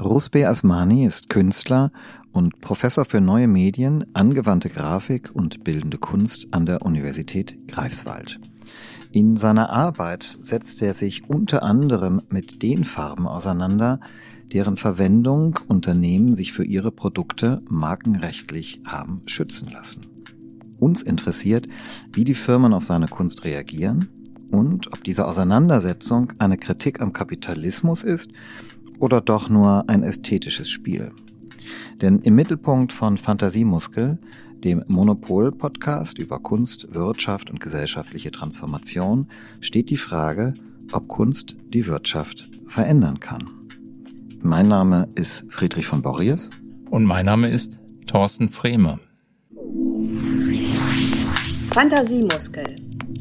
Rusbe Asmani ist Künstler und Professor für neue Medien, angewandte Grafik und bildende Kunst an der Universität Greifswald. In seiner Arbeit setzt er sich unter anderem mit den Farben auseinander, deren Verwendung Unternehmen sich für ihre Produkte markenrechtlich haben schützen lassen. Uns interessiert, wie die Firmen auf seine Kunst reagieren und ob diese Auseinandersetzung eine Kritik am Kapitalismus ist oder doch nur ein ästhetisches Spiel. Denn im Mittelpunkt von Fantasiemuskel, dem Monopol-Podcast über Kunst, Wirtschaft und gesellschaftliche Transformation, steht die Frage, ob Kunst die Wirtschaft verändern kann. Mein Name ist Friedrich von Borries. Und mein Name ist Thorsten Frehme. Fantasiemuskel.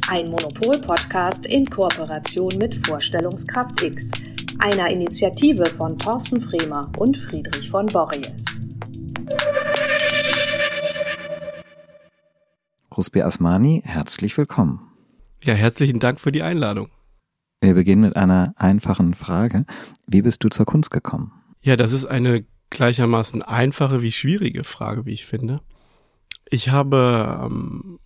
Ein Monopol-Podcast in Kooperation mit Vorstellungskraft X – einer Initiative von Thorsten Fremer und Friedrich von Borries. Rusbi Asmani, herzlich willkommen. Ja, herzlichen Dank für die Einladung. Wir beginnen mit einer einfachen Frage. Wie bist du zur Kunst gekommen? Ja, das ist eine gleichermaßen einfache wie schwierige Frage, wie ich finde. Ich habe ähm,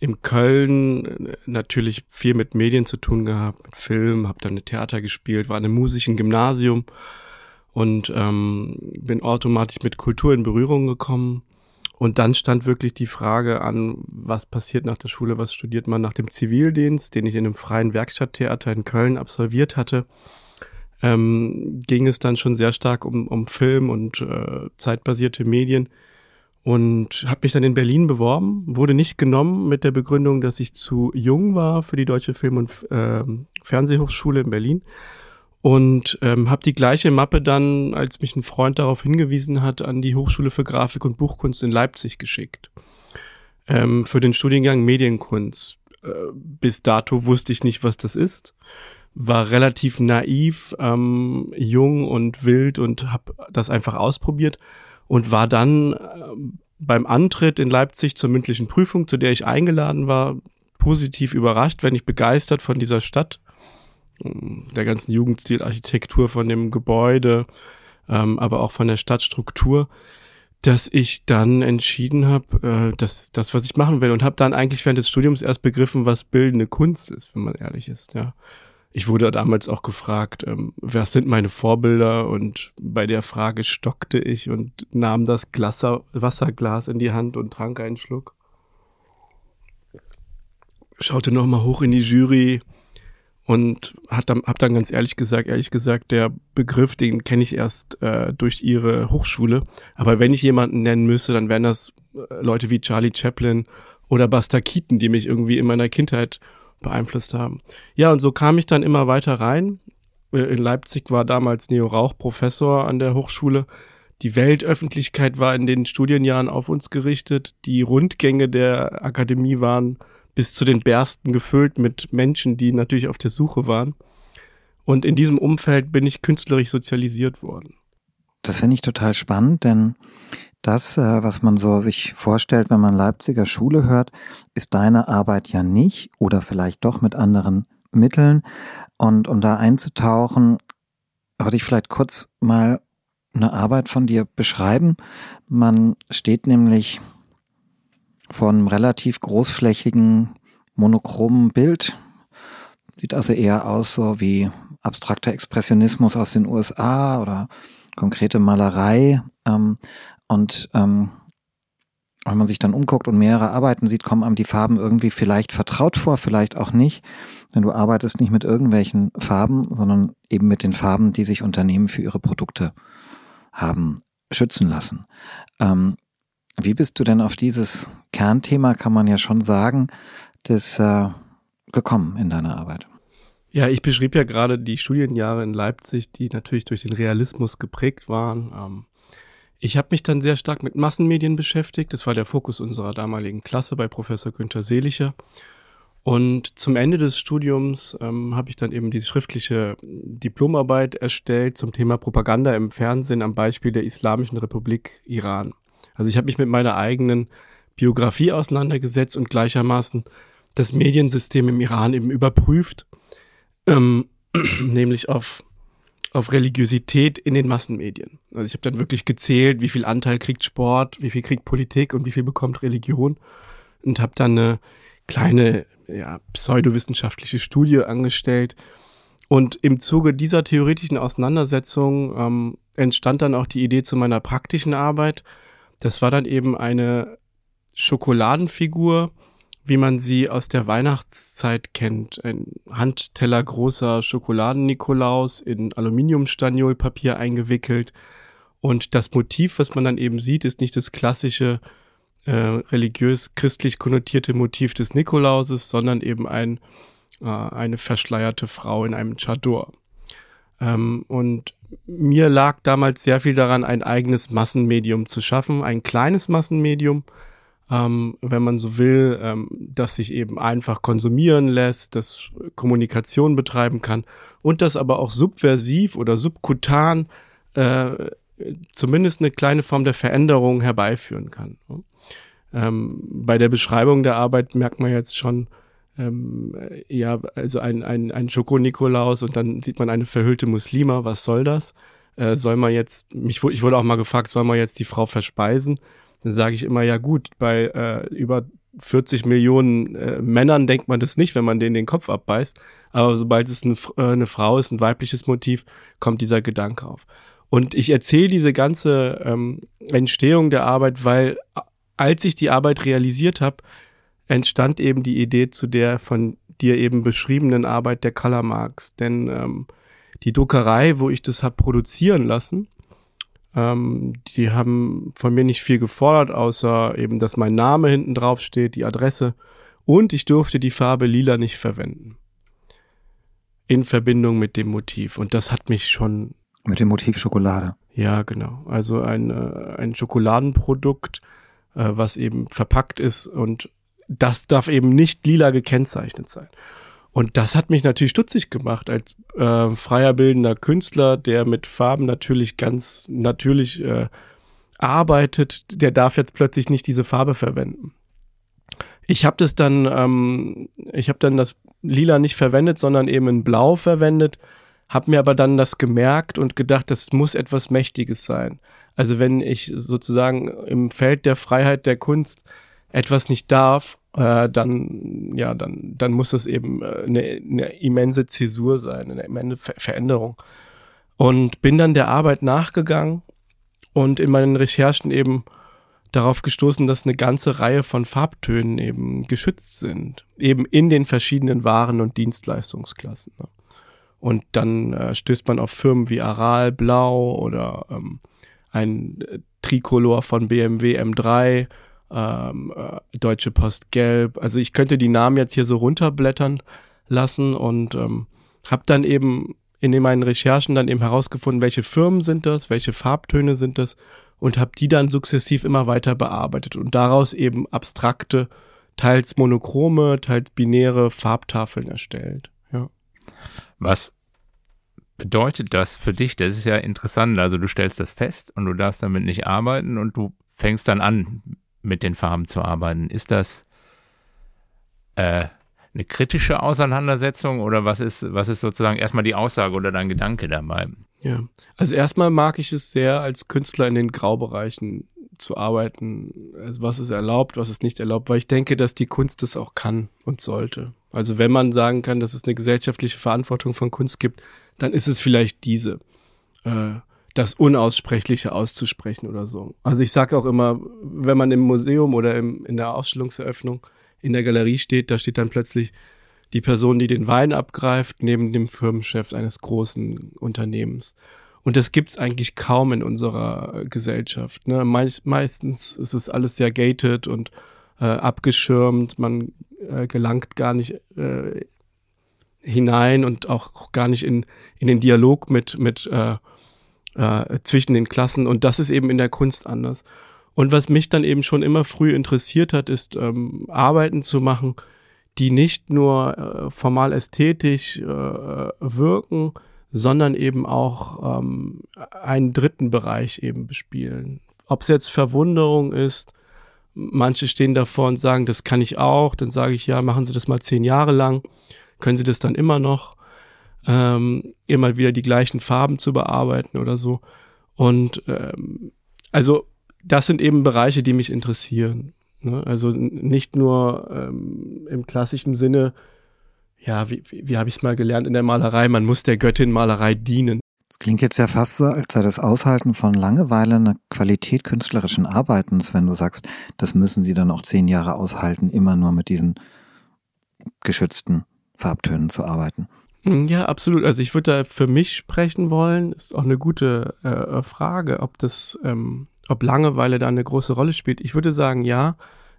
in Köln natürlich viel mit Medien zu tun gehabt, mit Film, habe dann Theater gespielt, war in einem musischen Gymnasium und ähm, bin automatisch mit Kultur in Berührung gekommen. Und dann stand wirklich die Frage an, was passiert nach der Schule, was studiert man nach dem Zivildienst, den ich in einem freien Werkstatttheater in Köln absolviert hatte. Ähm, ging es dann schon sehr stark um, um Film und äh, zeitbasierte Medien und habe mich dann in Berlin beworben, wurde nicht genommen mit der Begründung, dass ich zu jung war für die Deutsche Film- und äh, Fernsehhochschule in Berlin und ähm, habe die gleiche Mappe dann, als mich ein Freund darauf hingewiesen hat, an die Hochschule für Grafik und Buchkunst in Leipzig geschickt ähm, für den Studiengang Medienkunst. Äh, bis dato wusste ich nicht, was das ist, war relativ naiv, ähm, jung und wild und habe das einfach ausprobiert und war dann äh, beim Antritt in Leipzig zur mündlichen Prüfung, zu der ich eingeladen war, positiv überrascht, wenn ich begeistert von dieser Stadt, ähm, der ganzen Jugendstilarchitektur, von dem Gebäude, ähm, aber auch von der Stadtstruktur, dass ich dann entschieden habe, äh, dass das, was ich machen will und habe dann eigentlich während des Studiums erst begriffen, was bildende Kunst ist, wenn man ehrlich ist, ja ich wurde damals auch gefragt, ähm, wer sind meine Vorbilder? Und bei der Frage stockte ich und nahm das Glasser, Wasserglas in die Hand und trank einen Schluck. Schaute nochmal hoch in die Jury und hat dann, hab dann ganz ehrlich gesagt, ehrlich gesagt, der Begriff, den kenne ich erst äh, durch ihre Hochschule. Aber wenn ich jemanden nennen müsste, dann wären das äh, Leute wie Charlie Chaplin oder Buster Keaton, die mich irgendwie in meiner Kindheit beeinflusst haben. Ja, und so kam ich dann immer weiter rein. Äh, in Leipzig war damals Neo Rauch Professor an der Hochschule. Die Weltöffentlichkeit war in den Studienjahren auf uns gerichtet. Die Rundgänge der Akademie waren bis zu den Bersten gefüllt mit Menschen, die natürlich auf der Suche waren. Und in diesem Umfeld bin ich künstlerisch sozialisiert worden. Das finde ich total spannend, denn das, äh, was man so sich vorstellt, wenn man Leipziger Schule hört, ist deine Arbeit ja nicht oder vielleicht doch mit anderen Mitteln. Und um da einzutauchen, würde ich vielleicht kurz mal eine Arbeit von dir beschreiben. Man steht nämlich vor einem relativ großflächigen, monochromen Bild. Sieht also eher aus so wie abstrakter Expressionismus aus den USA oder konkrete Malerei. Ähm, und ähm, wenn man sich dann umguckt und mehrere Arbeiten sieht, kommen einem die Farben irgendwie vielleicht vertraut vor, vielleicht auch nicht. Denn du arbeitest nicht mit irgendwelchen Farben, sondern eben mit den Farben, die sich Unternehmen für ihre Produkte haben schützen lassen. Ähm, wie bist du denn auf dieses Kernthema, kann man ja schon sagen, das äh, gekommen in deiner Arbeit? Ja, ich beschrieb ja gerade die Studienjahre in Leipzig, die natürlich durch den Realismus geprägt waren. Ähm, ich habe mich dann sehr stark mit Massenmedien beschäftigt. Das war der Fokus unserer damaligen Klasse bei Professor Günther Selicher. Und zum Ende des Studiums ähm, habe ich dann eben die schriftliche Diplomarbeit erstellt zum Thema Propaganda im Fernsehen am Beispiel der Islamischen Republik Iran. Also ich habe mich mit meiner eigenen Biografie auseinandergesetzt und gleichermaßen das Mediensystem im Iran eben überprüft, ähm, nämlich auf auf Religiosität in den Massenmedien. Also ich habe dann wirklich gezählt, wie viel Anteil kriegt Sport, wie viel kriegt Politik und wie viel bekommt Religion und habe dann eine kleine ja, pseudowissenschaftliche Studie angestellt. Und im Zuge dieser theoretischen Auseinandersetzung ähm, entstand dann auch die Idee zu meiner praktischen Arbeit. Das war dann eben eine Schokoladenfigur, wie man sie aus der Weihnachtszeit kennt. Ein Handteller großer Schokoladen-Nikolaus in Aluminiumstaniolpapier eingewickelt. Und das Motiv, was man dann eben sieht, ist nicht das klassische äh, religiös-christlich konnotierte Motiv des Nikolauses, sondern eben ein, äh, eine verschleierte Frau in einem Chador. Ähm, und mir lag damals sehr viel daran, ein eigenes Massenmedium zu schaffen, ein kleines Massenmedium, ähm, wenn man so will, ähm, das sich eben einfach konsumieren lässt, das Kommunikation betreiben kann und das aber auch subversiv oder subkutan äh, zumindest eine kleine Form der Veränderung herbeiführen kann. Ähm, bei der Beschreibung der Arbeit merkt man jetzt schon, ähm, ja, also ein, ein, ein Schoko-Nikolaus und dann sieht man eine verhüllte Muslima, was soll das? Äh, soll man jetzt, mich, ich wurde auch mal gefragt, soll man jetzt die Frau verspeisen? Dann sage ich immer, ja gut, bei äh, über 40 Millionen äh, Männern denkt man das nicht, wenn man denen den Kopf abbeißt. Aber sobald es eine, äh, eine Frau ist, ein weibliches Motiv, kommt dieser Gedanke auf. Und ich erzähle diese ganze ähm, Entstehung der Arbeit, weil als ich die Arbeit realisiert habe, entstand eben die Idee zu der von dir eben beschriebenen Arbeit der Color Marks. Denn ähm, die Druckerei, wo ich das habe produzieren lassen, ähm, die haben von mir nicht viel gefordert, außer eben, dass mein Name hinten drauf steht, die Adresse und ich durfte die Farbe lila nicht verwenden. In Verbindung mit dem Motiv. Und das hat mich schon. Mit dem Motiv Schokolade. Ja, genau. Also ein, äh, ein Schokoladenprodukt, äh, was eben verpackt ist und das darf eben nicht lila gekennzeichnet sein. Und das hat mich natürlich stutzig gemacht als äh, freier bildender Künstler, der mit Farben natürlich ganz natürlich äh, arbeitet. Der darf jetzt plötzlich nicht diese Farbe verwenden. Ich habe das dann, ähm, ich habe dann das Lila nicht verwendet, sondern eben in Blau verwendet. Habe mir aber dann das gemerkt und gedacht, das muss etwas Mächtiges sein. Also wenn ich sozusagen im Feld der Freiheit der Kunst etwas nicht darf, äh, dann, ja, dann, dann muss es eben äh, eine, eine immense Zäsur sein, eine immense Ver Veränderung. Und bin dann der Arbeit nachgegangen und in meinen Recherchen eben darauf gestoßen, dass eine ganze Reihe von Farbtönen eben geschützt sind, eben in den verschiedenen Waren- und Dienstleistungsklassen. Ne? Und dann äh, stößt man auf Firmen wie Aral Blau oder ähm, ein äh, Tricolor von BMW M3 ähm, äh, Deutsche Post Gelb. Also ich könnte die Namen jetzt hier so runterblättern lassen und ähm, habe dann eben in meinen Recherchen dann eben herausgefunden, welche Firmen sind das, welche Farbtöne sind das und habe die dann sukzessiv immer weiter bearbeitet und daraus eben abstrakte, teils monochrome, teils binäre Farbtafeln erstellt. Ja. Was bedeutet das für dich? Das ist ja interessant. Also du stellst das fest und du darfst damit nicht arbeiten und du fängst dann an, mit den Farben zu arbeiten. Ist das äh, eine kritische Auseinandersetzung oder was ist, was ist sozusagen erstmal die Aussage oder dein Gedanke dabei? Ja, also erstmal mag ich es sehr, als Künstler in den Graubereichen zu arbeiten. Also was ist erlaubt, was ist nicht erlaubt, weil ich denke, dass die Kunst es auch kann und sollte. Also wenn man sagen kann, dass es eine gesellschaftliche Verantwortung von Kunst gibt, dann ist es vielleicht diese. Äh, das Unaussprechliche auszusprechen oder so. Also ich sage auch immer, wenn man im Museum oder im, in der Ausstellungseröffnung in der Galerie steht, da steht dann plötzlich die Person, die den Wein abgreift, neben dem Firmenchef eines großen Unternehmens. Und das gibt's eigentlich kaum in unserer Gesellschaft. Ne? Meist, meistens ist es alles sehr gated und äh, abgeschirmt. Man äh, gelangt gar nicht äh, hinein und auch, auch gar nicht in, in den Dialog mit, mit äh, äh, zwischen den Klassen und das ist eben in der Kunst anders. Und was mich dann eben schon immer früh interessiert hat, ist ähm, Arbeiten zu machen, die nicht nur äh, formal ästhetisch äh, wirken, sondern eben auch ähm, einen dritten Bereich eben bespielen. Ob es jetzt Verwunderung ist, manche stehen davor und sagen, das kann ich auch, dann sage ich, ja, machen Sie das mal zehn Jahre lang, können Sie das dann immer noch. Ähm, immer wieder die gleichen Farben zu bearbeiten oder so. Und ähm, also das sind eben Bereiche, die mich interessieren. Ne? Also nicht nur ähm, im klassischen Sinne, ja, wie, wie, wie habe ich es mal gelernt in der Malerei, man muss der Göttin Malerei dienen. Es klingt jetzt ja fast so, als sei das Aushalten von Langeweile eine Qualität künstlerischen Arbeitens, wenn du sagst, das müssen sie dann auch zehn Jahre aushalten, immer nur mit diesen geschützten Farbtönen zu arbeiten. Hm, ja, absolut. Also ich würde da für mich sprechen wollen. Ist auch eine gute äh, Frage, ob das, ähm, ob Langeweile da eine große Rolle spielt. Ich würde sagen, ja.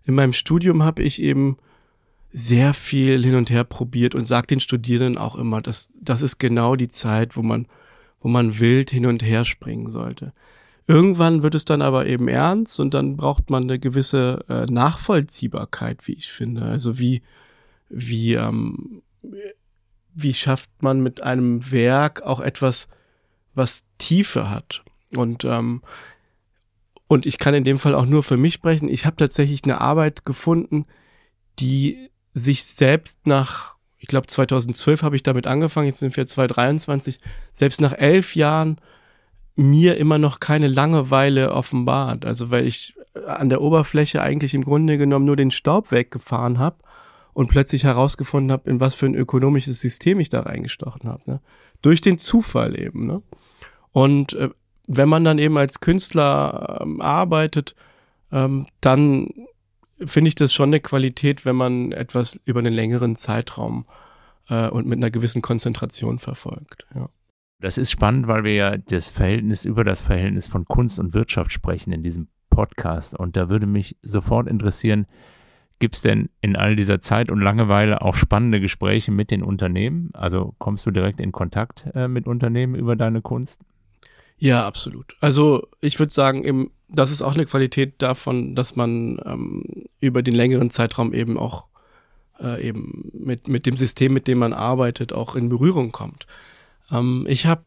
In meinem Studium habe ich eben sehr viel hin und her probiert und sage den Studierenden auch immer, dass das ist genau die Zeit, wo man, wo man wild hin und her springen sollte. Irgendwann wird es dann aber eben ernst und dann braucht man eine gewisse äh, Nachvollziehbarkeit, wie ich finde. Also wie, wie, ähm, wie schafft man mit einem Werk auch etwas, was Tiefe hat. Und, ähm, und ich kann in dem Fall auch nur für mich sprechen. Ich habe tatsächlich eine Arbeit gefunden, die sich selbst nach, ich glaube 2012 habe ich damit angefangen, jetzt sind wir 2023, selbst nach elf Jahren mir immer noch keine Langeweile offenbart. Also weil ich an der Oberfläche eigentlich im Grunde genommen nur den Staub weggefahren habe und plötzlich herausgefunden habe, in was für ein ökonomisches System ich da reingestochen habe. Ne? Durch den Zufall eben. Ne? Und äh, wenn man dann eben als Künstler ähm, arbeitet, ähm, dann finde ich das schon eine Qualität, wenn man etwas über einen längeren Zeitraum äh, und mit einer gewissen Konzentration verfolgt. Ja. Das ist spannend, weil wir ja das Verhältnis über das Verhältnis von Kunst und Wirtschaft sprechen in diesem Podcast. Und da würde mich sofort interessieren, Gibt es denn in all dieser Zeit und Langeweile auch spannende Gespräche mit den Unternehmen? Also kommst du direkt in Kontakt äh, mit Unternehmen über deine Kunst? Ja, absolut. Also ich würde sagen, eben, das ist auch eine Qualität davon, dass man ähm, über den längeren Zeitraum eben auch äh, eben mit, mit dem System, mit dem man arbeitet, auch in Berührung kommt. Ähm, ich habe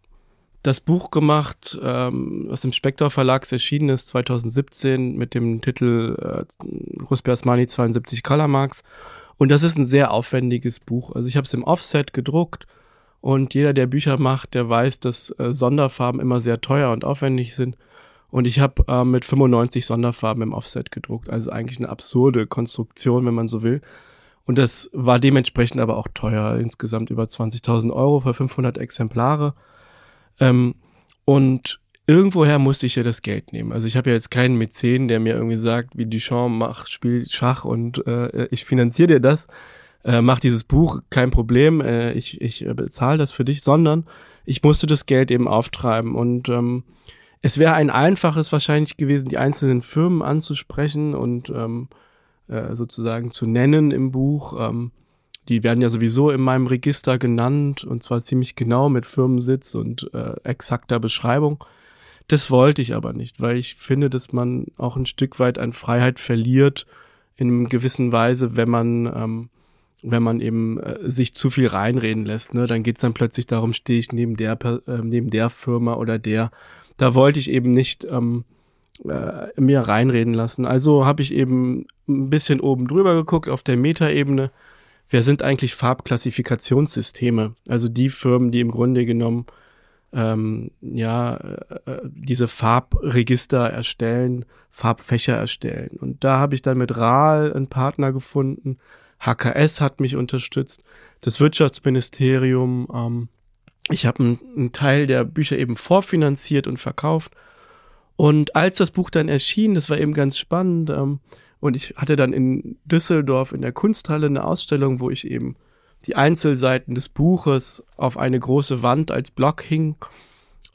das Buch gemacht, ähm, was im Spektor Verlag erschienen ist, 2017 mit dem Titel äh, Ruspe Asmani 72 Color Marks. Und das ist ein sehr aufwendiges Buch. Also ich habe es im Offset gedruckt und jeder, der Bücher macht, der weiß, dass äh, Sonderfarben immer sehr teuer und aufwendig sind. Und ich habe äh, mit 95 Sonderfarben im Offset gedruckt. Also eigentlich eine absurde Konstruktion, wenn man so will. Und das war dementsprechend aber auch teuer. Insgesamt über 20.000 Euro für 500 Exemplare. Ähm, und irgendwoher musste ich ja das Geld nehmen. Also ich habe ja jetzt keinen Mäzen, der mir irgendwie sagt, wie Duchamp macht, spiel Schach und äh, ich finanziere dir das, äh, mach dieses Buch, kein Problem, äh, ich, ich bezahle das für dich, sondern ich musste das Geld eben auftreiben und ähm, es wäre ein einfaches wahrscheinlich gewesen, die einzelnen Firmen anzusprechen und ähm, äh, sozusagen zu nennen im Buch. Ähm, die werden ja sowieso in meinem Register genannt und zwar ziemlich genau mit Firmensitz und äh, exakter Beschreibung. Das wollte ich aber nicht, weil ich finde, dass man auch ein Stück weit an Freiheit verliert in einem gewissen Weise, wenn man ähm, wenn man eben äh, sich zu viel reinreden lässt. Ne? Dann geht's dann plötzlich darum, stehe ich neben der äh, neben der Firma oder der. Da wollte ich eben nicht ähm, äh, mir reinreden lassen. Also habe ich eben ein bisschen oben drüber geguckt auf der Metaebene wer sind eigentlich Farbklassifikationssysteme? Also die Firmen, die im Grunde genommen ähm, ja äh, äh, diese Farbregister erstellen, Farbfächer erstellen. Und da habe ich dann mit RAL einen Partner gefunden. HKS hat mich unterstützt, das Wirtschaftsministerium. Ähm, ich habe einen, Teil der Bücher eben vorfinanziert und verkauft. Und als das Buch dann erschien, das war eben ganz spannend, ähm, und ich hatte dann in Düsseldorf in der Kunsthalle eine Ausstellung, wo ich eben die Einzelseiten des Buches auf eine große Wand als Block hing.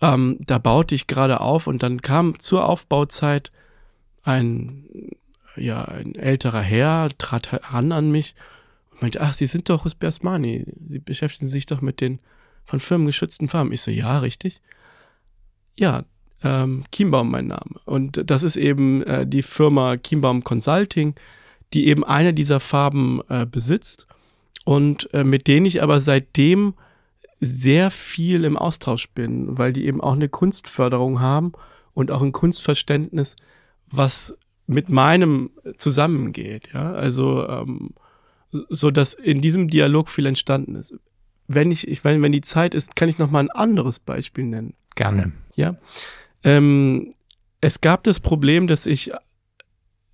Ähm, da baute ich gerade auf und dann kam zur Aufbauzeit ein, ja, ein älterer Herr, trat heran an mich und meinte, ach, Sie sind doch Usbersmani. Sie beschäftigen sich doch mit den von Firmen geschützten Farben. Ich so, ja, richtig. Ja, ähm, Kiembaum mein Name. Und das ist eben äh, die Firma Kiembaum Consulting, die eben eine dieser Farben äh, besitzt und äh, mit denen ich aber seitdem sehr viel im Austausch bin, weil die eben auch eine Kunstförderung haben und auch ein Kunstverständnis, was mit meinem zusammengeht. Ja, also ähm, so dass in diesem Dialog viel entstanden ist. wenn ich, ich meine, wenn die Zeit ist, kann ich noch mal ein anderes Beispiel nennen. Gerne. Ja. Ähm, es gab das Problem, dass ich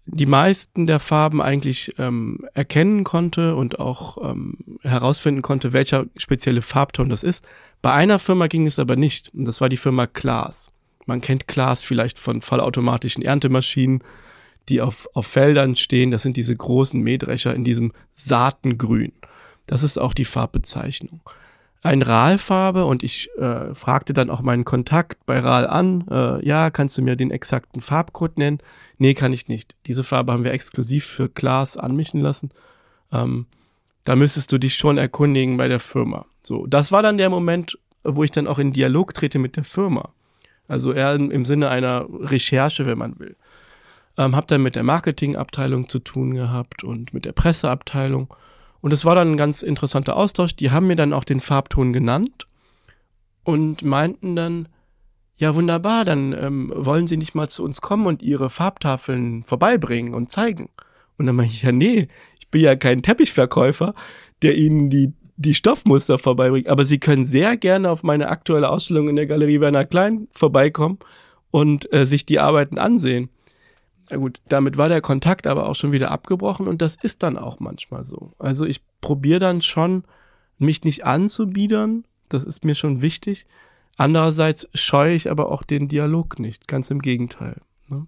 die meisten der Farben eigentlich ähm, erkennen konnte und auch ähm, herausfinden konnte, welcher spezielle Farbton das ist. Bei einer Firma ging es aber nicht. Und das war die Firma Klaas. Man kennt Klaas vielleicht von vollautomatischen Erntemaschinen, die auf, auf Feldern stehen. Das sind diese großen Mähdrescher in diesem Saatengrün. Das ist auch die Farbbezeichnung ein RAL-Farbe und ich äh, fragte dann auch meinen Kontakt bei RAL an, äh, ja, kannst du mir den exakten Farbcode nennen? Nee, kann ich nicht. Diese Farbe haben wir exklusiv für Klaas anmischen lassen. Ähm, da müsstest du dich schon erkundigen bei der Firma. So, das war dann der Moment, wo ich dann auch in Dialog trete mit der Firma. Also eher im, im Sinne einer Recherche, wenn man will. Ähm, hab dann mit der Marketingabteilung zu tun gehabt und mit der Presseabteilung und es war dann ein ganz interessanter Austausch. Die haben mir dann auch den Farbton genannt und meinten dann, ja wunderbar, dann ähm, wollen Sie nicht mal zu uns kommen und Ihre Farbtafeln vorbeibringen und zeigen. Und dann meinte ich, ja nee, ich bin ja kein Teppichverkäufer, der Ihnen die, die Stoffmuster vorbeibringt. Aber Sie können sehr gerne auf meine aktuelle Ausstellung in der Galerie Werner Klein vorbeikommen und äh, sich die Arbeiten ansehen. Na gut, damit war der Kontakt aber auch schon wieder abgebrochen und das ist dann auch manchmal so. Also ich probiere dann schon, mich nicht anzubiedern, das ist mir schon wichtig. Andererseits scheue ich aber auch den Dialog nicht, ganz im Gegenteil. Ne?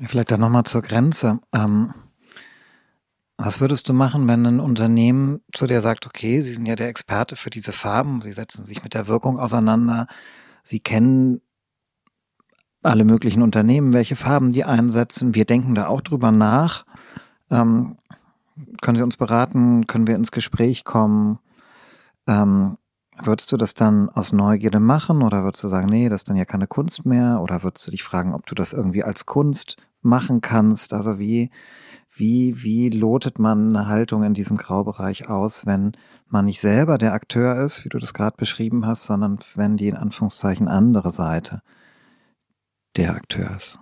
Vielleicht dann nochmal zur Grenze. Ähm, was würdest du machen, wenn ein Unternehmen zu dir sagt, okay, Sie sind ja der Experte für diese Farben, Sie setzen sich mit der Wirkung auseinander, Sie kennen alle möglichen Unternehmen, welche Farben die einsetzen. Wir denken da auch drüber nach. Ähm, können Sie uns beraten? Können wir ins Gespräch kommen? Ähm, würdest du das dann aus Neugierde machen oder würdest du sagen, nee, das ist dann ja keine Kunst mehr? Oder würdest du dich fragen, ob du das irgendwie als Kunst machen kannst? Also wie, wie, wie lotet man eine Haltung in diesem Graubereich aus, wenn man nicht selber der Akteur ist, wie du das gerade beschrieben hast, sondern wenn die in Anführungszeichen andere Seite der Akteur ist?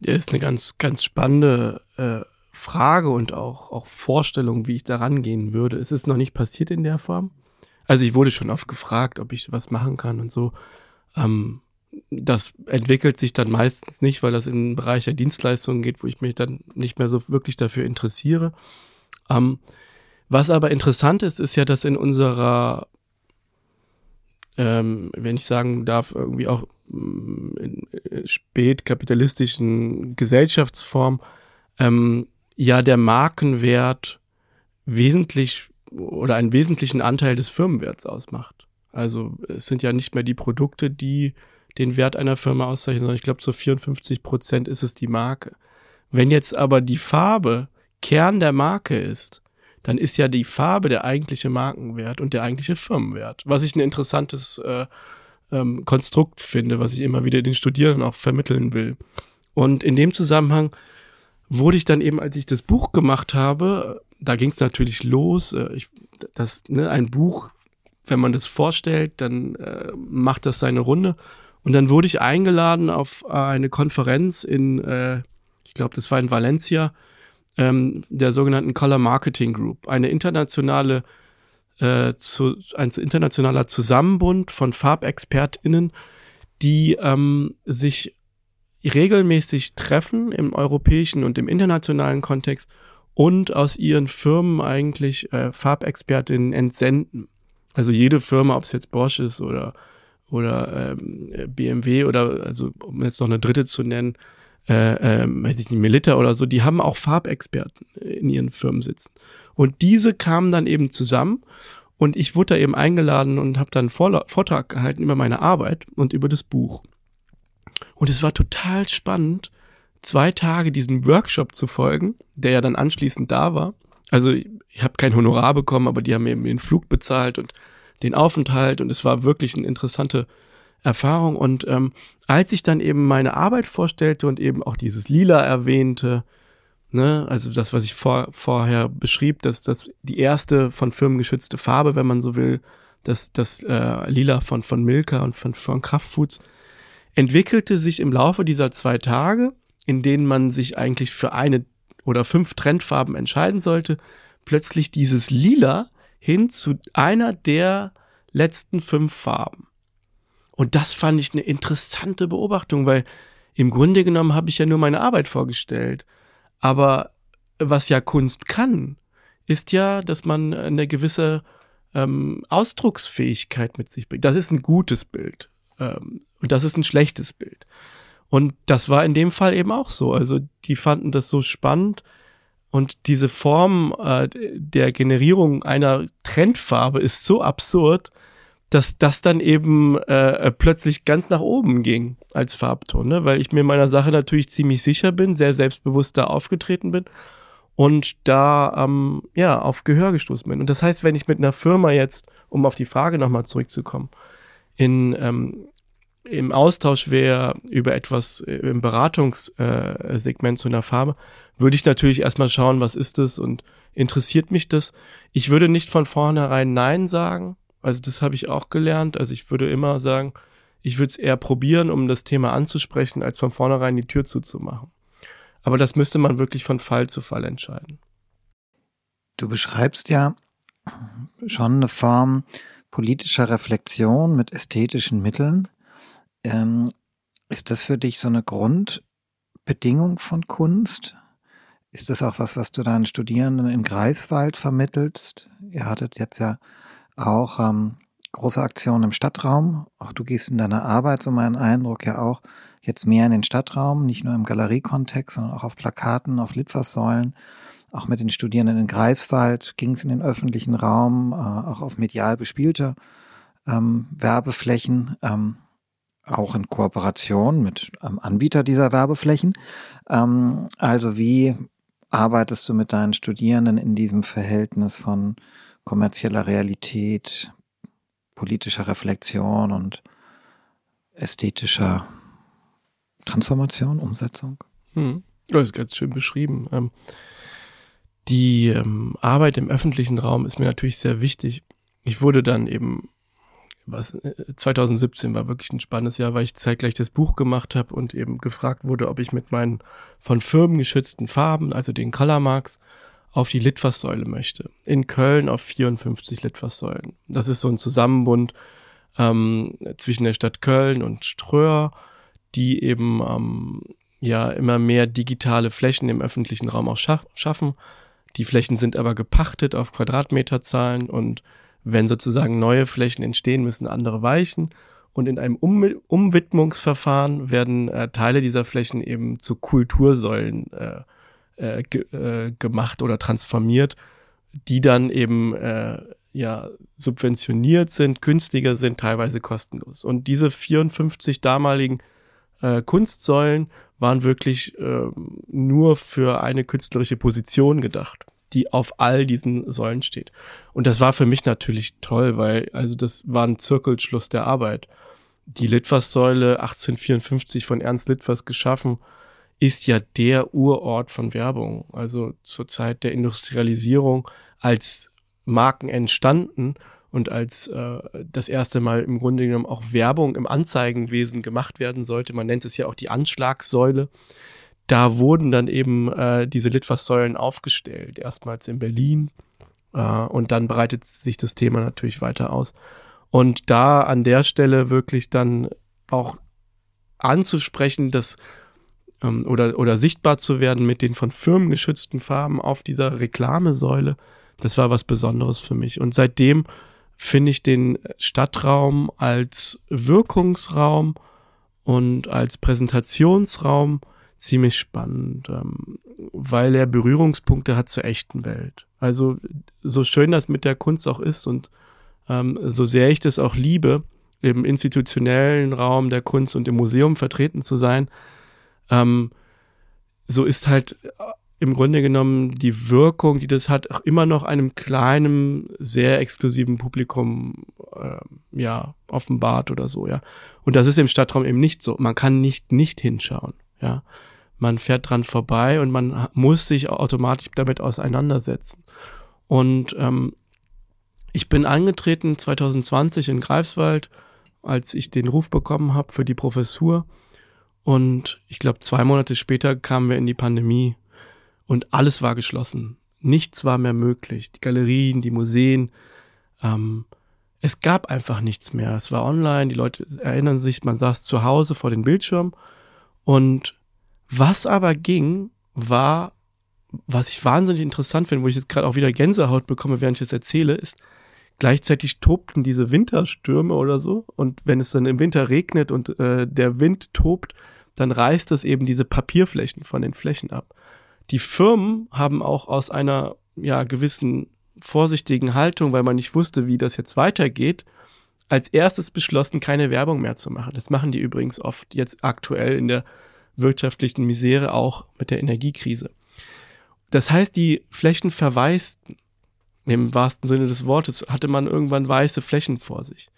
Ja, ist eine ganz, ganz spannende äh, Frage und auch, auch Vorstellung, wie ich da rangehen würde. Es ist noch nicht passiert in der Form. Also ich wurde schon oft gefragt, ob ich was machen kann und so. Ähm, das entwickelt sich dann meistens nicht, weil das in den Bereich der Dienstleistungen geht, wo ich mich dann nicht mehr so wirklich dafür interessiere. Ähm, was aber interessant ist, ist ja, dass in unserer, ähm, wenn ich sagen darf, irgendwie auch in äh, spätkapitalistischen Gesellschaftsform ähm, ja der Markenwert wesentlich oder einen wesentlichen Anteil des Firmenwerts ausmacht. Also es sind ja nicht mehr die Produkte, die den Wert einer Firma auszeichnen, sondern ich glaube, zu 54 Prozent ist es die Marke. Wenn jetzt aber die Farbe Kern der Marke ist, dann ist ja die Farbe der eigentliche Markenwert und der eigentliche Firmenwert. Was ich ein interessantes äh, ähm, Konstrukt finde, was ich immer wieder den Studierenden auch vermitteln will. Und in dem Zusammenhang wurde ich dann eben, als ich das Buch gemacht habe, da ging es natürlich los. Äh, ich, das, ne, ein Buch, wenn man das vorstellt, dann äh, macht das seine Runde. Und dann wurde ich eingeladen auf eine Konferenz in, äh, ich glaube, das war in Valencia, ähm, der sogenannten Color Marketing Group, eine internationale äh, zu, ein internationaler Zusammenbund von FarbexpertInnen, die ähm, sich regelmäßig treffen im europäischen und im internationalen Kontext und aus ihren Firmen eigentlich äh, Farbexpertinnen entsenden. Also jede Firma, ob es jetzt Bosch ist oder, oder ähm, BMW oder also um jetzt noch eine dritte zu nennen, äh, äh, weiß ich nicht, Melitta oder so, die haben auch Farbexperten in ihren Firmen sitzen. Und diese kamen dann eben zusammen und ich wurde da eben eingeladen und habe dann einen Vortrag gehalten über meine Arbeit und über das Buch. Und es war total spannend, zwei Tage diesem Workshop zu folgen, der ja dann anschließend da war. Also ich habe kein Honorar bekommen, aber die haben mir den Flug bezahlt und den Aufenthalt und es war wirklich eine interessante Erfahrung. Und ähm, als ich dann eben meine Arbeit vorstellte und eben auch dieses Lila erwähnte, Ne? Also das, was ich vor, vorher beschrieb, dass das die erste von Firmen geschützte Farbe, wenn man so will, das, das äh, Lila von, von Milka und von, von Kraftfoods, entwickelte sich im Laufe dieser zwei Tage, in denen man sich eigentlich für eine oder fünf Trendfarben entscheiden sollte, plötzlich dieses Lila hin zu einer der letzten fünf Farben. Und das fand ich eine interessante Beobachtung, weil im Grunde genommen habe ich ja nur meine Arbeit vorgestellt. Aber was ja Kunst kann, ist ja, dass man eine gewisse ähm, Ausdrucksfähigkeit mit sich bringt. Das ist ein gutes Bild. Ähm, und das ist ein schlechtes Bild. Und das war in dem Fall eben auch so. Also die fanden das so spannend. Und diese Form äh, der Generierung einer Trendfarbe ist so absurd, dass das dann eben äh, plötzlich ganz nach oben ging als Farbton, ne? weil ich mir meiner Sache natürlich ziemlich sicher bin, sehr selbstbewusst da aufgetreten bin und da ähm, ja auf Gehör gestoßen bin. Und das heißt, wenn ich mit einer Firma jetzt, um auf die Frage nochmal zurückzukommen, in ähm, im Austausch wäre über etwas äh, im Beratungssegment äh, zu einer Farbe, würde ich natürlich erstmal schauen, was ist das und interessiert mich das. Ich würde nicht von vornherein Nein sagen. Also das habe ich auch gelernt. Also ich würde immer sagen, ich würde es eher probieren, um das Thema anzusprechen, als von vornherein die Tür zuzumachen. Aber das müsste man wirklich von Fall zu Fall entscheiden. Du beschreibst ja schon eine Form politischer Reflexion mit ästhetischen Mitteln. Ähm, ist das für dich so eine Grundbedingung von Kunst? Ist das auch was, was du deinen Studierenden in Greifswald vermittelst? Ihr hattet jetzt ja auch ähm, große Aktionen im Stadtraum. Auch du gehst in deiner Arbeit, so mein Eindruck, ja auch jetzt mehr in den Stadtraum, nicht nur im Galeriekontext, sondern auch auf Plakaten, auf Litfaßsäulen. Auch mit den Studierenden in Greifswald ging es in den öffentlichen Raum, äh, auch auf medial bespielte ähm, Werbeflächen, ähm, auch in Kooperation mit ähm, Anbieter dieser Werbeflächen. Ähm, also wie arbeitest du mit deinen Studierenden in diesem Verhältnis von kommerzieller Realität, politischer Reflexion und ästhetischer Transformation, Umsetzung? Hm. Das ist ganz schön beschrieben. Ähm, die ähm, Arbeit im öffentlichen Raum ist mir natürlich sehr wichtig. Ich wurde dann eben, was 2017 äh, war wirklich ein spannendes Jahr, weil ich zeitgleich das Buch gemacht habe und eben gefragt wurde, ob ich mit meinen von Firmen geschützten Farben, also den Color Marks, auf die Litfaßsäule möchte. In Köln auf 54 Litfaßsäulen. Das ist so ein Zusammenbund ähm, zwischen der Stadt Köln und Ströer die eben ähm, ja immer mehr digitale Flächen im öffentlichen Raum auch scha schaffen. Die Flächen sind aber gepachtet auf Quadratmeterzahlen und wenn sozusagen neue Flächen entstehen, müssen andere weichen. Und in einem um Umwidmungsverfahren werden äh, Teile dieser Flächen eben zu Kultursäulen äh, äh, ge äh, gemacht oder transformiert, die dann eben äh, ja subventioniert sind, günstiger sind, teilweise kostenlos. Und diese 54 damaligen äh, Kunstsäulen waren wirklich äh, nur für eine künstlerische Position gedacht, die auf all diesen Säulen steht. Und das war für mich natürlich toll, weil also das war ein Zirkelschluss der Arbeit. Die Litfaßsäule 1854 von Ernst Litfaß geschaffen, ist ja der Urort von Werbung. Also zur Zeit der Industrialisierung als Marken entstanden und als äh, das erste Mal im Grunde genommen auch Werbung im Anzeigenwesen gemacht werden sollte, man nennt es ja auch die Anschlagssäule, da wurden dann eben äh, diese Litfaßsäulen aufgestellt, erstmals in Berlin äh, und dann breitet sich das Thema natürlich weiter aus. Und da an der Stelle wirklich dann auch anzusprechen, dass ähm, oder, oder sichtbar zu werden mit den von Firmen geschützten Farben auf dieser Reklamesäule, das war was Besonderes für mich. Und seitdem finde ich den Stadtraum als Wirkungsraum und als Präsentationsraum ziemlich spannend, ähm, weil er Berührungspunkte hat zur echten Welt. Also so schön das mit der Kunst auch ist und ähm, so sehr ich das auch liebe, im institutionellen Raum der Kunst und im Museum vertreten zu sein, ähm, so ist halt im Grunde genommen die Wirkung, die das hat, auch immer noch einem kleinen, sehr exklusiven Publikum äh, ja offenbart oder so, ja. Und das ist im Stadtraum eben nicht so. Man kann nicht nicht hinschauen, ja. Man fährt dran vorbei und man muss sich automatisch damit auseinandersetzen. Und ähm, ich bin angetreten 2020 in Greifswald, als ich den Ruf bekommen habe für die Professur. Und ich glaube, zwei Monate später kamen wir in die Pandemie und alles war geschlossen. Nichts war mehr möglich. Die Galerien, die Museen, ähm, es gab einfach nichts mehr. Es war online, die Leute erinnern sich, man saß zu Hause vor den Bildschirm. Und was aber ging, war, was ich wahnsinnig interessant finde, wo ich jetzt gerade auch wieder Gänsehaut bekomme, während ich es erzähle, ist, gleichzeitig tobten diese Winterstürme oder so. Und wenn es dann im Winter regnet und äh, der Wind tobt, dann reißt es eben diese Papierflächen von den Flächen ab. Die Firmen haben auch aus einer ja, gewissen vorsichtigen Haltung, weil man nicht wusste, wie das jetzt weitergeht, als erstes beschlossen, keine Werbung mehr zu machen. Das machen die übrigens oft jetzt aktuell in der wirtschaftlichen Misere auch mit der Energiekrise. Das heißt, die Flächen verwaisten. Im wahrsten Sinne des Wortes hatte man irgendwann weiße Flächen vor sich.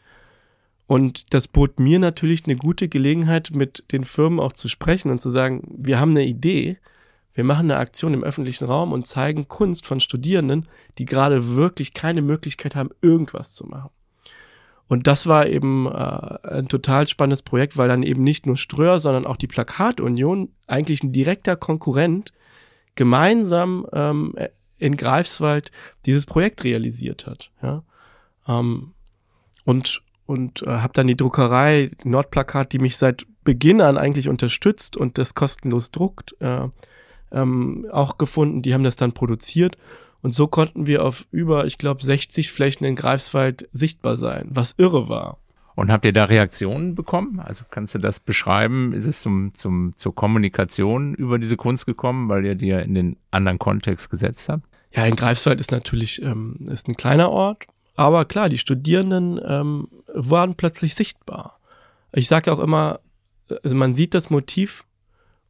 Und das bot mir natürlich eine gute Gelegenheit, mit den Firmen auch zu sprechen und zu sagen, wir haben eine Idee, wir machen eine Aktion im öffentlichen Raum und zeigen Kunst von Studierenden, die gerade wirklich keine Möglichkeit haben, irgendwas zu machen. Und das war eben äh, ein total spannendes Projekt, weil dann eben nicht nur Ströer, sondern auch die Plakatunion, eigentlich ein direkter Konkurrent, gemeinsam ähm, in Greifswald dieses Projekt realisiert hat. Ja? Ähm, und und äh, habe dann die Druckerei Nordplakat, die mich seit Beginn an eigentlich unterstützt und das kostenlos druckt, äh, ähm, auch gefunden. Die haben das dann produziert. Und so konnten wir auf über, ich glaube, 60 Flächen in Greifswald sichtbar sein, was irre war. Und habt ihr da Reaktionen bekommen? Also kannst du das beschreiben? Ist es zum, zum, zur Kommunikation über diese Kunst gekommen, weil ihr die ja in den anderen Kontext gesetzt habt? Ja, in Greifswald ist natürlich ähm, ist ein kleiner Ort, aber klar, die Studierenden ähm, waren plötzlich sichtbar. Ich sage auch immer, also man sieht das Motiv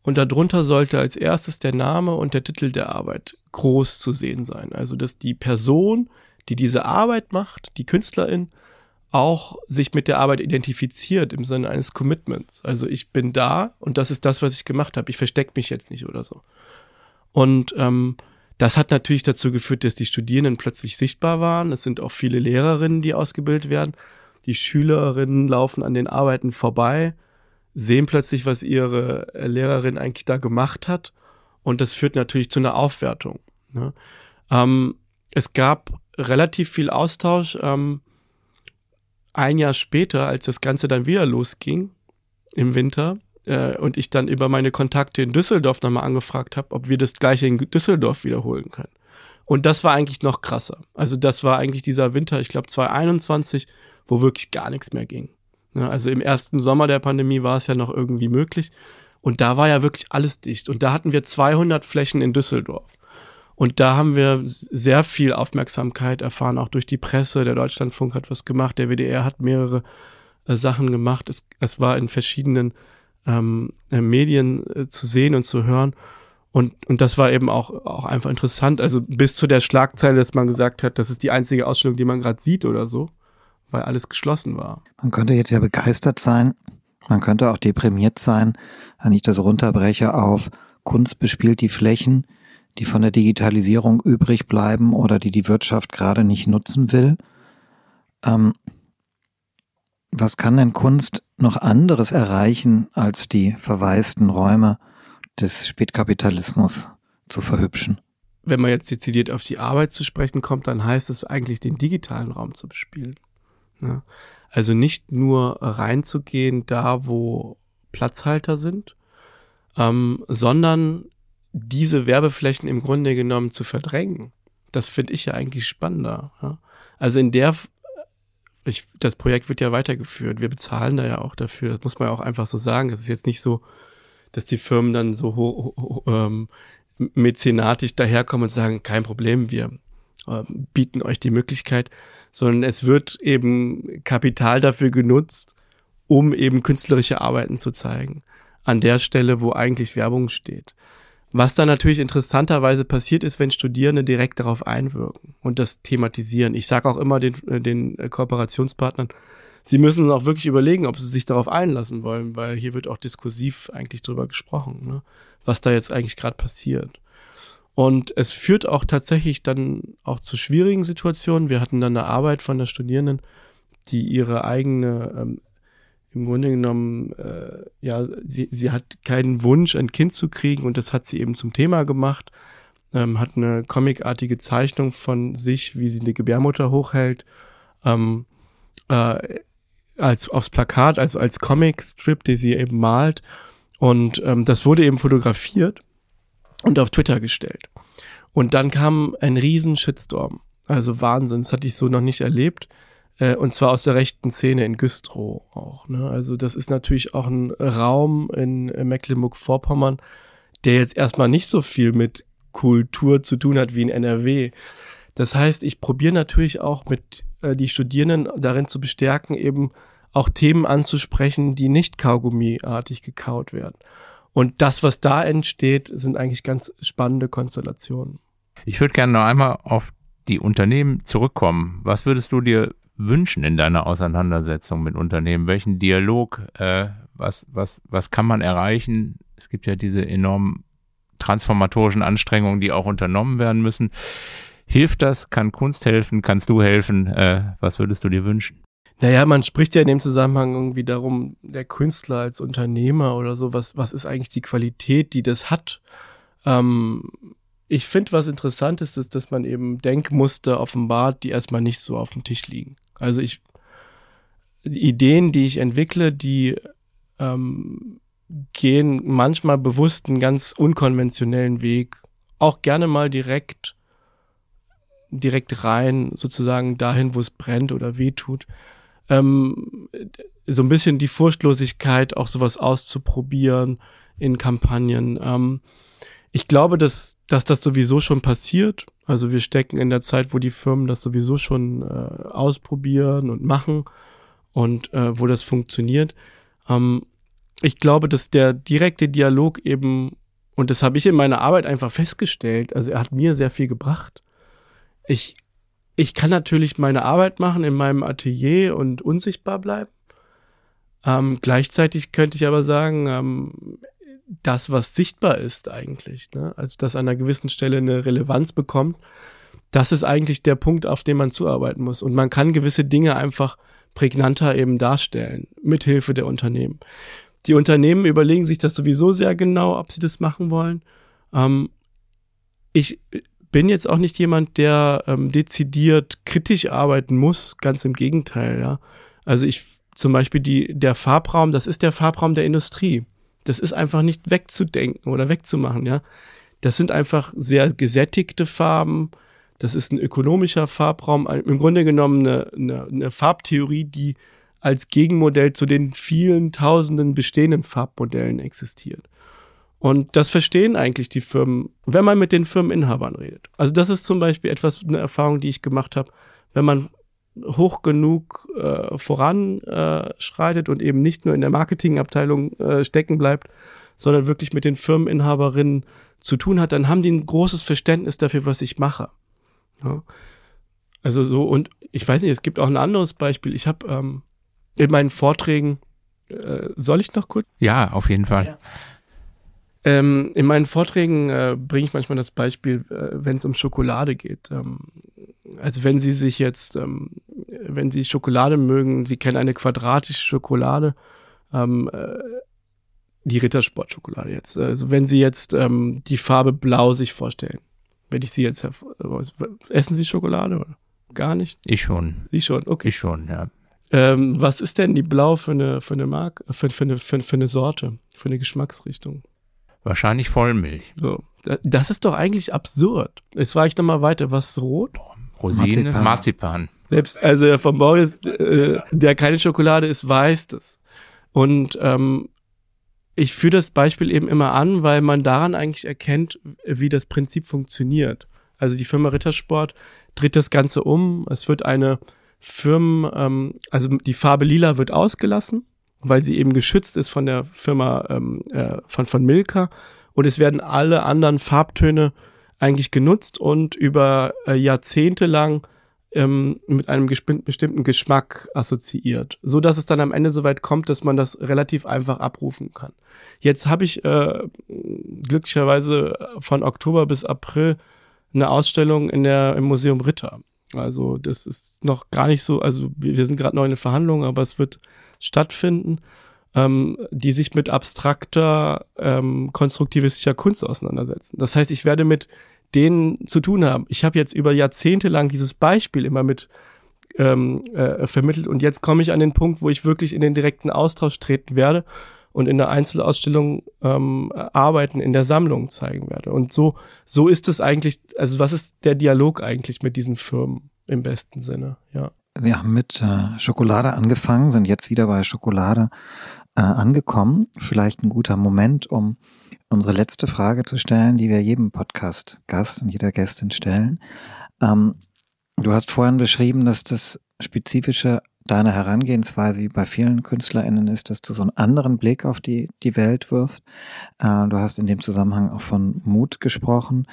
und darunter sollte als erstes der Name und der Titel der Arbeit groß zu sehen sein. Also, dass die Person, die diese Arbeit macht, die Künstlerin, auch sich mit der Arbeit identifiziert im Sinne eines Commitments. Also ich bin da und das ist das, was ich gemacht habe. Ich verstecke mich jetzt nicht oder so. Und ähm, das hat natürlich dazu geführt, dass die Studierenden plötzlich sichtbar waren. Es sind auch viele Lehrerinnen, die ausgebildet werden. Die Schülerinnen laufen an den Arbeiten vorbei sehen plötzlich, was ihre äh, Lehrerin eigentlich da gemacht hat. Und das führt natürlich zu einer Aufwertung. Ne? Ähm, es gab relativ viel Austausch. Ähm, ein Jahr später, als das Ganze dann wieder losging, im Winter, äh, und ich dann über meine Kontakte in Düsseldorf nochmal angefragt habe, ob wir das gleiche in Düsseldorf wiederholen können. Und das war eigentlich noch krasser. Also das war eigentlich dieser Winter, ich glaube 2021, wo wirklich gar nichts mehr ging. Ja, also im ersten Sommer der Pandemie war es ja noch irgendwie möglich. Und da war ja wirklich alles dicht. Und da hatten wir 200 Flächen in Düsseldorf. Und da haben wir sehr viel Aufmerksamkeit erfahren, auch durch die Presse. Der Deutschlandfunk hat was gemacht, der WDR hat mehrere äh, Sachen gemacht. Es, es, war in verschiedenen ähm, äh, Medien äh, zu sehen und zu hören. Und, und das war eben auch, auch einfach interessant. Also bis zu der Schlagzeile, dass man gesagt hat, das ist die einzige Ausstellung, die man gerade sieht oder so weil alles geschlossen war. Man könnte jetzt ja begeistert sein, man könnte auch deprimiert sein, wenn ich das runterbreche auf Kunst bespielt die Flächen, die von der Digitalisierung übrig bleiben oder die die Wirtschaft gerade nicht nutzen will. Ähm, was kann denn Kunst noch anderes erreichen, als die verwaisten Räume des Spätkapitalismus zu verhübschen? Wenn man jetzt dezidiert auf die Arbeit zu sprechen kommt, dann heißt es eigentlich, den digitalen Raum zu bespielen. Ja. Also nicht nur reinzugehen da, wo Platzhalter sind, ähm, sondern diese Werbeflächen im Grunde genommen zu verdrängen. Das finde ich ja eigentlich spannender. Ja. Also in der, ich, das Projekt wird ja weitergeführt. Wir bezahlen da ja auch dafür. Das muss man ja auch einfach so sagen. Es ist jetzt nicht so, dass die Firmen dann so ho, ho, ähm, mäzenatisch daherkommen und sagen, kein Problem, wir äh, bieten euch die Möglichkeit, sondern es wird eben Kapital dafür genutzt, um eben künstlerische Arbeiten zu zeigen. An der Stelle, wo eigentlich Werbung steht. Was dann natürlich interessanterweise passiert ist, wenn Studierende direkt darauf einwirken und das thematisieren. Ich sage auch immer den, äh, den Kooperationspartnern, sie müssen auch wirklich überlegen, ob sie sich darauf einlassen wollen, weil hier wird auch diskursiv eigentlich drüber gesprochen, ne? was da jetzt eigentlich gerade passiert. Und es führt auch tatsächlich dann auch zu schwierigen Situationen. Wir hatten dann eine Arbeit von der Studierenden, die ihre eigene, ähm, im Grunde genommen, äh, ja, sie, sie hat keinen Wunsch, ein Kind zu kriegen und das hat sie eben zum Thema gemacht. Ähm, hat eine comicartige Zeichnung von sich, wie sie eine Gebärmutter hochhält ähm, äh, als aufs Plakat, also als Comic-Strip, den sie eben malt. Und ähm, das wurde eben fotografiert und auf Twitter gestellt. Und dann kam ein riesen Shitstorm. Also Wahnsinn, das hatte ich so noch nicht erlebt. Äh, und zwar aus der rechten Szene in Güstrow auch. Ne? Also das ist natürlich auch ein Raum in Mecklenburg-Vorpommern, der jetzt erstmal nicht so viel mit Kultur zu tun hat wie in NRW. Das heißt, ich probiere natürlich auch mit äh, die Studierenden darin zu bestärken, eben auch Themen anzusprechen, die nicht kaugummiartig gekaut werden. Und das, was da entsteht, sind eigentlich ganz spannende Konstellationen. Ich würde gerne noch einmal auf die Unternehmen zurückkommen. Was würdest du dir wünschen in deiner Auseinandersetzung mit Unternehmen? Welchen Dialog, äh, was, was, was kann man erreichen? Es gibt ja diese enormen transformatorischen Anstrengungen, die auch unternommen werden müssen. Hilft das? Kann Kunst helfen? Kannst du helfen? Äh, was würdest du dir wünschen? Naja, man spricht ja in dem Zusammenhang irgendwie darum, der Künstler als Unternehmer oder so, was, was ist eigentlich die Qualität, die das hat? Ähm, ich finde, was interessant ist, ist, dass man eben Denkmuster offenbart, die erstmal nicht so auf dem Tisch liegen. Also ich, die Ideen, die ich entwickle, die ähm, gehen manchmal bewusst einen ganz unkonventionellen Weg, auch gerne mal direkt, direkt rein, sozusagen dahin, wo es brennt oder wehtut. Ähm, so ein bisschen die Furchtlosigkeit, auch sowas auszuprobieren in Kampagnen. Ähm, ich glaube, dass, dass das sowieso schon passiert. Also wir stecken in der Zeit, wo die Firmen das sowieso schon äh, ausprobieren und machen und äh, wo das funktioniert. Ähm, ich glaube, dass der direkte Dialog eben, und das habe ich in meiner Arbeit einfach festgestellt, also er hat mir sehr viel gebracht. Ich, ich kann natürlich meine Arbeit machen in meinem Atelier und unsichtbar bleiben. Ähm, gleichzeitig könnte ich aber sagen, ähm, das, was sichtbar ist eigentlich, ne? also dass an einer gewissen Stelle eine Relevanz bekommt, das ist eigentlich der Punkt, auf den man zuarbeiten muss. Und man kann gewisse Dinge einfach prägnanter eben darstellen, mithilfe der Unternehmen. Die Unternehmen überlegen sich das sowieso sehr genau, ob sie das machen wollen. Ähm, ich bin jetzt auch nicht jemand, der ähm, dezidiert kritisch arbeiten muss, ganz im Gegenteil, ja. Also ich zum Beispiel die, der Farbraum, das ist der Farbraum der Industrie. Das ist einfach nicht wegzudenken oder wegzumachen, ja. Das sind einfach sehr gesättigte Farben. Das ist ein ökonomischer Farbraum. Im Grunde genommen eine, eine, eine Farbtheorie, die als Gegenmodell zu den vielen tausenden bestehenden Farbmodellen existiert. Und das verstehen eigentlich die Firmen, wenn man mit den Firmeninhabern redet. Also das ist zum Beispiel etwas, eine Erfahrung, die ich gemacht habe, wenn man hoch genug äh, voranschreitet äh, und eben nicht nur in der Marketingabteilung äh, stecken bleibt, sondern wirklich mit den Firmeninhaberinnen zu tun hat, dann haben die ein großes Verständnis dafür, was ich mache. Ja. Also so, und ich weiß nicht, es gibt auch ein anderes Beispiel. Ich habe ähm, in meinen Vorträgen, äh, soll ich noch kurz? Ja, auf jeden Fall. Ja. Ähm, in meinen Vorträgen äh, bringe ich manchmal das Beispiel, äh, wenn es um Schokolade geht. Ähm, also wenn Sie sich jetzt, ähm, wenn Sie Schokolade mögen, Sie kennen eine quadratische Schokolade, ähm, äh, die Rittersportschokolade jetzt. Also wenn Sie jetzt ähm, die Farbe Blau sich vorstellen, wenn ich Sie jetzt essen Sie Schokolade oder gar nicht? Ich schon. Sie schon, okay. Ich schon, ja. Ähm, was ist denn die Blau für eine, für eine Marke, für, für, eine, für, für eine Sorte, für eine Geschmacksrichtung? Wahrscheinlich Vollmilch. So. Das ist doch eigentlich absurd. Jetzt frage ich nochmal weiter. Was rot? Rosine, Marzipan. Marzipan. Selbst, also der von Boris, äh, der keine Schokolade ist, weiß das. Und ähm, ich führe das Beispiel eben immer an, weil man daran eigentlich erkennt, wie das Prinzip funktioniert. Also die Firma Rittersport dreht das Ganze um. Es wird eine Firmen, ähm, also die Farbe lila wird ausgelassen weil sie eben geschützt ist von der Firma ähm, äh, von, von Milka. Und es werden alle anderen Farbtöne eigentlich genutzt und über äh, Jahrzehnte lang ähm, mit einem bestimmten Geschmack assoziiert, so dass es dann am Ende so weit kommt, dass man das relativ einfach abrufen kann. Jetzt habe ich äh, glücklicherweise von Oktober bis April eine Ausstellung in der im Museum Ritter. Also das ist noch gar nicht so, also wir, sind gerade noch in den Verhandlungen, aber es wird stattfinden, ähm, die sich mit abstrakter, ähm, konstruktivistischer Kunst auseinandersetzen. Das heißt, ich werde mit denen zu tun haben. Ich habe jetzt über Jahrzehnte lang dieses Beispiel immer mit ähm, äh, vermittelt. Und jetzt komme ich an den Punkt, wo ich wirklich in den direkten Austausch treten werde und in der Einzelausstellung ähm, Arbeiten in der Sammlung zeigen werde. Und so, so ist es eigentlich, also was ist der Dialog eigentlich mit diesen Firmen im besten Sinne, ja. Wir haben mit äh, Schokolade angefangen, sind jetzt wieder bei Schokolade äh, angekommen. Vielleicht ein guter Moment, um unsere letzte Frage zu stellen, die wir jedem Podcast-Gast und jeder Gästin stellen. Ähm, du hast vorhin beschrieben, dass das spezifische deiner Herangehensweise wie bei vielen KünstlerInnen ist, dass du so einen anderen Blick auf die, die Welt wirfst. Äh, du hast in dem Zusammenhang auch von Mut gesprochen.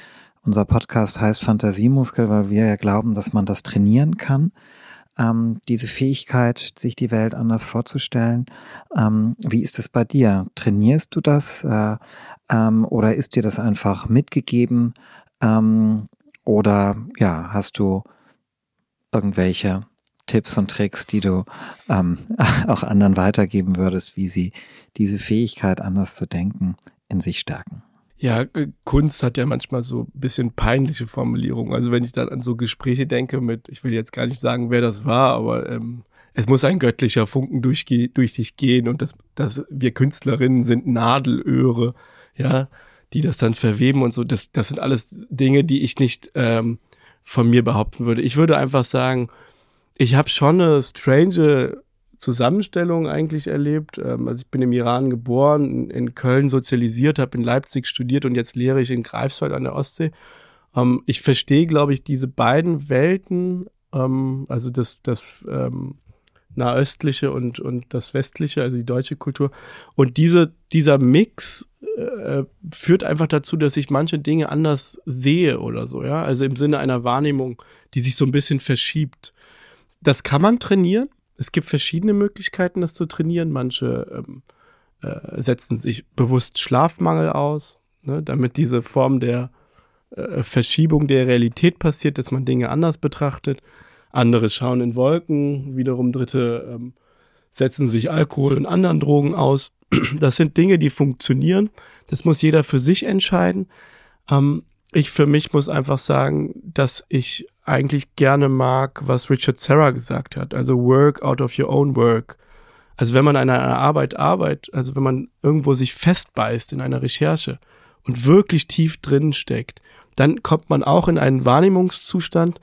Unser Podcast heißt Fantasiemuskel, weil wir ja glauben, dass man das trainieren kann. Ähm, diese Fähigkeit, sich die Welt anders vorzustellen. Ähm, wie ist es bei dir? Trainierst du das äh, ähm, oder ist dir das einfach mitgegeben? Ähm, oder ja, hast du irgendwelche Tipps und Tricks, die du ähm, auch anderen weitergeben würdest, wie sie diese Fähigkeit, anders zu denken, in sich stärken? Ja, äh, Kunst hat ja manchmal so ein bisschen peinliche Formulierungen. Also wenn ich dann an so Gespräche denke mit, ich will jetzt gar nicht sagen, wer das war, aber ähm, es muss ein göttlicher Funken durch, durch dich gehen und das, das, wir Künstlerinnen sind Nadelöhre, ja, die das dann verweben und so. Das, das sind alles Dinge, die ich nicht ähm, von mir behaupten würde. Ich würde einfach sagen, ich habe schon eine strange Zusammenstellung eigentlich erlebt. Ähm, also ich bin im Iran geboren, in Köln sozialisiert, habe in Leipzig studiert und jetzt lehre ich in Greifswald an der Ostsee. Ähm, ich verstehe, glaube ich, diese beiden Welten, ähm, also das, das nahöstliche und, und das westliche, also die deutsche Kultur. Und diese, dieser Mix äh, führt einfach dazu, dass ich manche Dinge anders sehe oder so, ja. Also im Sinne einer Wahrnehmung, die sich so ein bisschen verschiebt das kann man trainieren. Es gibt verschiedene Möglichkeiten, das zu trainieren. Manche ähm, äh, setzen sich bewusst Schlafmangel aus, ne, damit diese Form der äh, Verschiebung der Realität passiert, dass man Dinge anders betrachtet. Andere schauen in Wolken, wiederum Dritte ähm, setzen sich Alkohol und anderen Drogen aus. Das sind Dinge, die funktionieren. Das muss jeder für sich entscheiden. Ähm, ich für mich muss einfach sagen, dass ich eigentlich gerne mag, was Richard Serra gesagt hat. Also work out of your own work. Also wenn man an einer Arbeit arbeitet, also wenn man irgendwo sich festbeißt in einer Recherche und wirklich tief drin steckt, dann kommt man auch in einen Wahrnehmungszustand,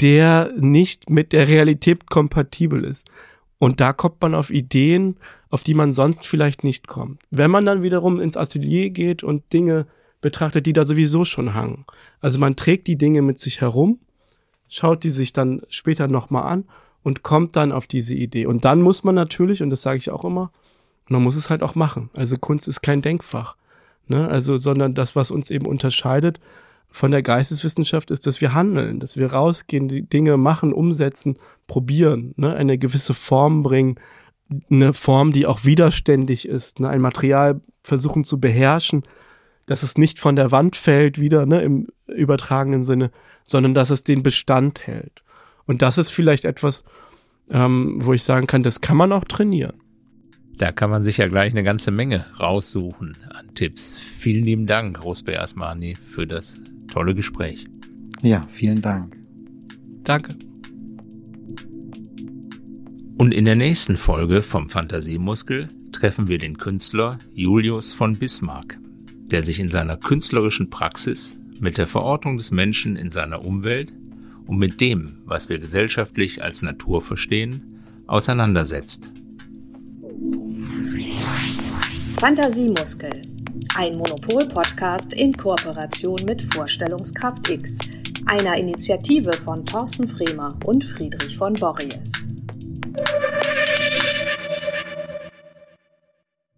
der nicht mit der Realität kompatibel ist. Und da kommt man auf Ideen, auf die man sonst vielleicht nicht kommt. Wenn man dann wiederum ins Atelier geht und Dinge betrachtet, die da sowieso schon hangen. Also man trägt die Dinge mit sich herum schaut die sich dann später nochmal an und kommt dann auf diese Idee. Und dann muss man natürlich, und das sage ich auch immer, man muss es halt auch machen. Also Kunst ist kein Denkfach. Ne? Also, sondern das, was uns eben unterscheidet von der Geisteswissenschaft, ist, dass wir handeln, dass wir rausgehen, die Dinge machen, umsetzen, probieren, ne? eine gewisse Form bringen, eine Form, die auch widerständig ist, ne? ein Material versuchen zu beherrschen, dass es nicht von der Wand fällt, wieder ne, im übertragenen Sinne, sondern dass es den Bestand hält. Und das ist vielleicht etwas, ähm, wo ich sagen kann, das kann man auch trainieren. Da kann man sich ja gleich eine ganze Menge raussuchen an Tipps. Vielen lieben Dank, Rosbe Asmani, für das tolle Gespräch. Ja, vielen Dank. Danke. Und in der nächsten Folge vom Fantasiemuskel treffen wir den Künstler Julius von Bismarck der sich in seiner künstlerischen Praxis mit der Verortung des Menschen in seiner Umwelt und mit dem, was wir gesellschaftlich als Natur verstehen, auseinandersetzt. Fantasiemuskel. Ein Monopol-Podcast in Kooperation mit Vorstellungskraft X, einer Initiative von Thorsten Fremer und Friedrich von Borries.